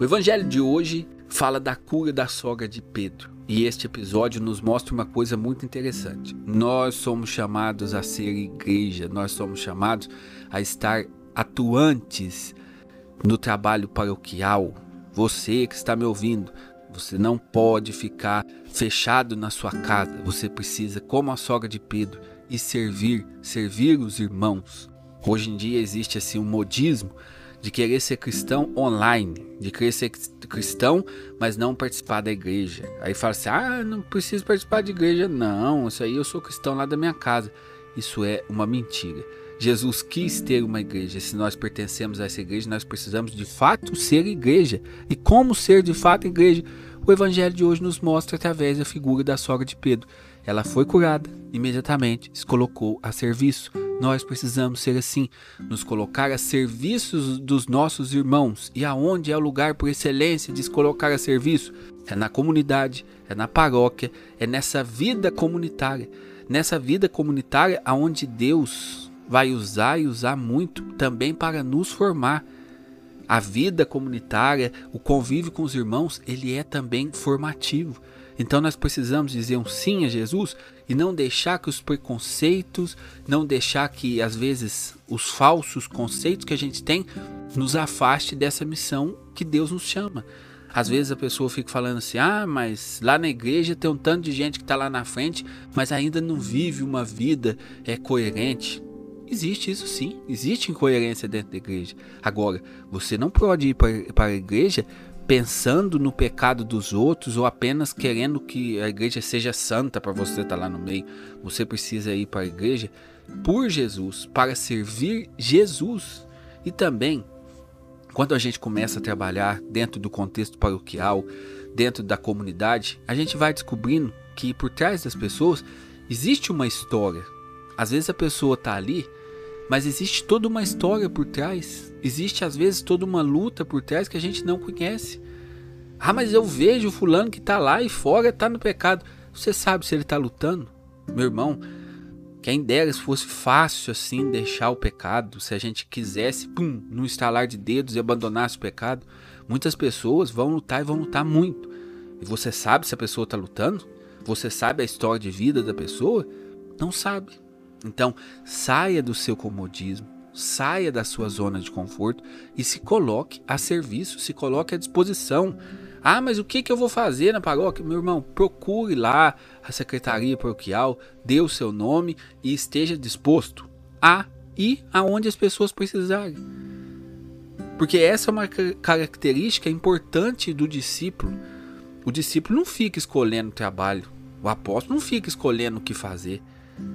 O evangelho de hoje fala da cura da sogra de Pedro. E este episódio nos mostra uma coisa muito interessante. Nós somos chamados a ser igreja, nós somos chamados a estar atuantes no trabalho paroquial. Você que está me ouvindo, você não pode ficar fechado na sua casa. Você precisa, como a sogra de Pedro, e servir, servir os irmãos. Hoje em dia existe assim um modismo de querer ser cristão online, de querer ser cristão, mas não participar da igreja. Aí fala assim: ah, não preciso participar de igreja, não. Isso aí eu sou cristão lá da minha casa. Isso é uma mentira. Jesus quis ter uma igreja. Se nós pertencemos a essa igreja, nós precisamos de fato ser igreja. E como ser de fato igreja? O evangelho de hoje nos mostra através da figura da sogra de Pedro. Ela foi curada, imediatamente se colocou a serviço. Nós precisamos ser assim, nos colocar a serviço dos nossos irmãos. E aonde é o lugar por excelência de se colocar a serviço? É na comunidade, é na paróquia, é nessa vida comunitária. Nessa vida comunitária aonde Deus vai usar e usar muito também para nos formar. A vida comunitária, o convívio com os irmãos, ele é também formativo. Então nós precisamos dizer um sim a Jesus e não deixar que os preconceitos, não deixar que às vezes os falsos conceitos que a gente tem nos afaste dessa missão que Deus nos chama. Às vezes a pessoa fica falando assim: ah, mas lá na igreja tem um tanto de gente que está lá na frente, mas ainda não vive uma vida é, coerente. Existe isso sim, existe incoerência dentro da igreja. Agora, você não pode ir para a igreja pensando no pecado dos outros ou apenas querendo que a igreja seja santa para você estar tá lá no meio. Você precisa ir para a igreja por Jesus, para servir Jesus. E também, quando a gente começa a trabalhar dentro do contexto paroquial, dentro da comunidade, a gente vai descobrindo que por trás das pessoas existe uma história. Às vezes a pessoa está ali mas existe toda uma história por trás. Existe às vezes toda uma luta por trás que a gente não conhece. Ah, mas eu vejo o fulano que está lá e fora está no pecado. Você sabe se ele está lutando? Meu irmão, quem dera se fosse fácil assim deixar o pecado, se a gente quisesse, pum, no estalar de dedos e abandonasse o pecado. Muitas pessoas vão lutar e vão lutar muito. E você sabe se a pessoa está lutando? Você sabe a história de vida da pessoa? Não sabe. Então, saia do seu comodismo, saia da sua zona de conforto e se coloque a serviço, se coloque à disposição. Ah, mas o que, que eu vou fazer na paróquia? Meu irmão, procure lá a secretaria paroquial, dê o seu nome e esteja disposto a ir aonde as pessoas precisarem. Porque essa é uma característica importante do discípulo. O discípulo não fica escolhendo o trabalho, o apóstolo não fica escolhendo o que fazer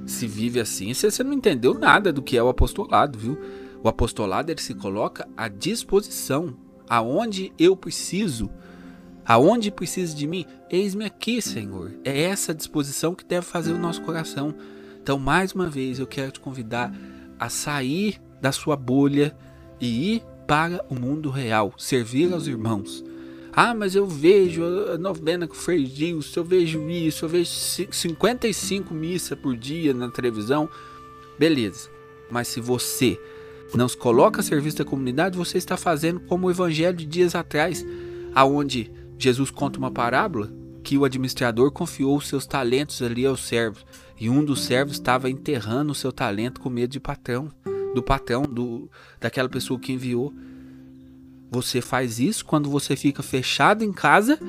se vive assim, você não entendeu nada do que é o apostolado, viu? O apostolado ele se coloca à disposição, aonde eu preciso, aonde precisa de mim, eis-me aqui, Senhor. É essa disposição que deve fazer o nosso coração. Então, mais uma vez, eu quero te convidar a sair da sua bolha e ir para o mundo real, servir aos irmãos. Ah, mas eu vejo a novena com o Frei Gilson, eu vejo isso, eu vejo 55 missas por dia na televisão. Beleza. Mas se você não se coloca a serviço da comunidade, você está fazendo como o evangelho de dias atrás, aonde Jesus conta uma parábola que o administrador confiou os seus talentos ali aos servos, e um dos servos estava enterrando o seu talento com medo de patrão, do patrão, do daquela pessoa que enviou. Você faz isso quando você fica fechado em casa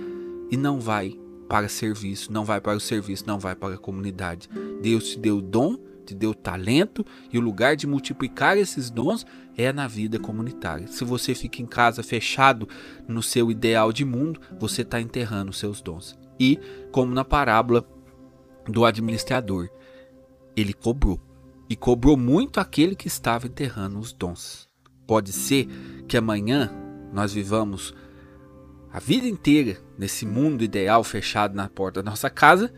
e não vai para serviço, não vai para o serviço, não vai para a comunidade. Deus te deu dom, te deu talento e o lugar de multiplicar esses dons é na vida comunitária. Se você fica em casa fechado no seu ideal de mundo, você está enterrando seus dons. E, como na parábola do administrador, ele cobrou. E cobrou muito aquele que estava enterrando os dons. Pode ser que amanhã nós vivamos a vida inteira nesse mundo ideal fechado na porta da nossa casa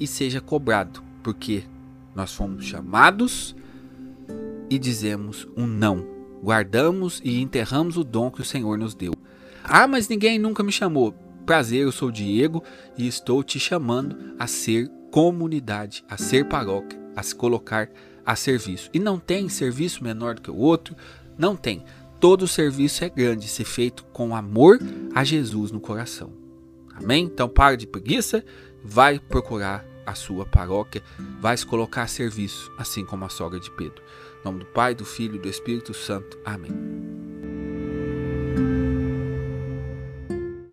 e seja cobrado, porque nós fomos chamados e dizemos um não. Guardamos e enterramos o dom que o Senhor nos deu. Ah, mas ninguém nunca me chamou. Prazer, eu sou Diego e estou te chamando a ser comunidade, a ser paróquia, a se colocar a serviço. E não tem serviço menor do que o outro, não tem. Todo serviço é grande se feito com amor a Jesus no coração. Amém? Então para de preguiça, vai procurar a sua paróquia, vai se colocar a serviço, assim como a sogra de Pedro. Em nome do Pai, do Filho e do Espírito Santo. Amém.